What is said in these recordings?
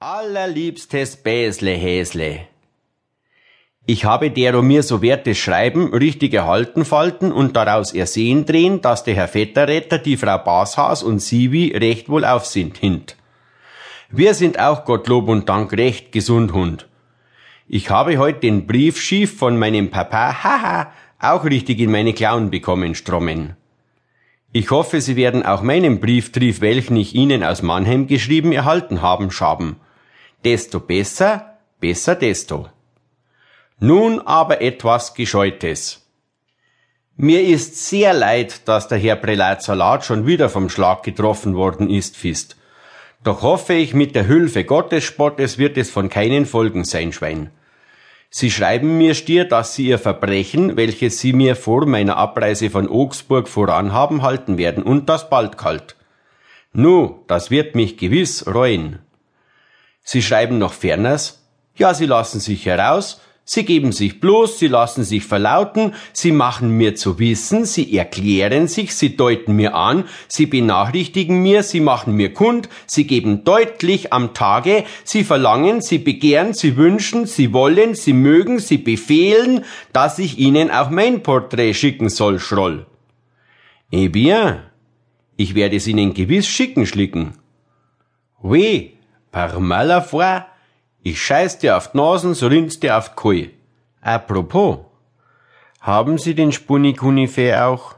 Allerliebstes Bäsle Häsle. Ich habe dero mir so wertes Schreiben richtig erhalten falten und daraus ersehen drehen, dass der Herr Vetterretter, die Frau Bashaas und Sivi recht wohl auf sind hint. Wir sind auch Gottlob und Dank recht gesund Hund. Ich habe heute den Brief schief von meinem Papa, haha, auch richtig in meine Klauen bekommen, Strommen. Ich hoffe, Sie werden auch meinen Brieftrief, welchen ich Ihnen aus Mannheim geschrieben erhalten haben, schaben desto besser, besser desto. Nun aber etwas Gescheutes. Mir ist sehr leid, dass der Herr Prälat Salat schon wieder vom Schlag getroffen worden ist, Fist. Doch hoffe ich, mit der Hilfe Gottes Spottes wird es von keinen Folgen sein, Schwein. Sie schreiben mir stier, dass Sie Ihr Verbrechen, welches Sie mir vor meiner Abreise von Augsburg voranhaben, halten werden, und das bald kalt. Nu, das wird mich gewiss reuen. Sie schreiben noch ferners, ja, Sie lassen sich heraus, Sie geben sich bloß, Sie lassen sich verlauten, Sie machen mir zu wissen, Sie erklären sich, Sie deuten mir an, Sie benachrichtigen mir, Sie machen mir kund, Sie geben deutlich am Tage, Sie verlangen, Sie begehren, Sie wünschen, Sie wollen, Sie mögen, Sie befehlen, dass ich Ihnen auch mein Porträt schicken soll, Schroll. Eh bien, ich werde es Ihnen gewiss schicken, Schlicken. Oui, Par malafoi, ich scheiß dir auf Nasen, so rinnt's dir auf Kui. Apropos, haben Sie den Spunikunife auch?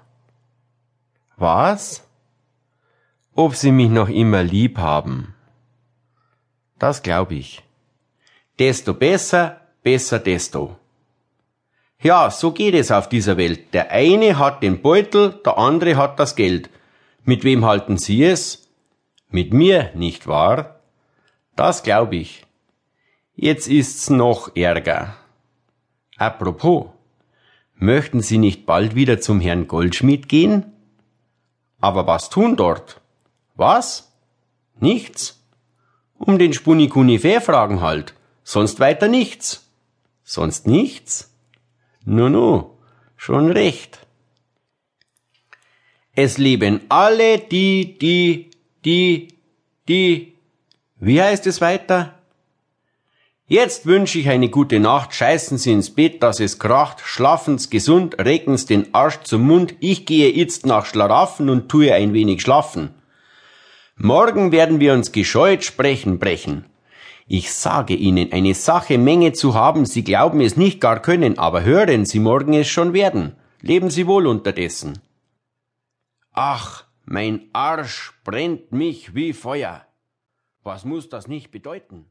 Was? Ob Sie mich noch immer lieb haben? Das glaub ich. Desto besser, besser desto. Ja, so geht es auf dieser Welt. Der eine hat den Beutel, der andere hat das Geld. Mit wem halten Sie es? Mit mir, nicht wahr? Das glaub ich. Jetzt ist's noch ärger. Apropos, möchten Sie nicht bald wieder zum Herrn Goldschmied gehen? Aber was tun dort? Was? Nichts. Um den Spunikunifer fragen halt. Sonst weiter nichts. Sonst nichts? Nu, nu, schon recht. Es leben alle die, die, die, die, wie heißt es weiter? Jetzt wünsche ich eine gute Nacht, scheißen Sie ins Bett, dass es kracht, schlafen's gesund, regen's den Arsch zum Mund, ich gehe jetzt nach Schlaraffen und tue ein wenig schlafen. Morgen werden wir uns gescheut sprechen brechen. Ich sage Ihnen, eine Sache Menge zu haben, Sie glauben es nicht gar können, aber hören Sie morgen es schon werden. Leben Sie wohl unterdessen. Ach, mein Arsch brennt mich wie Feuer. Was muss das nicht bedeuten?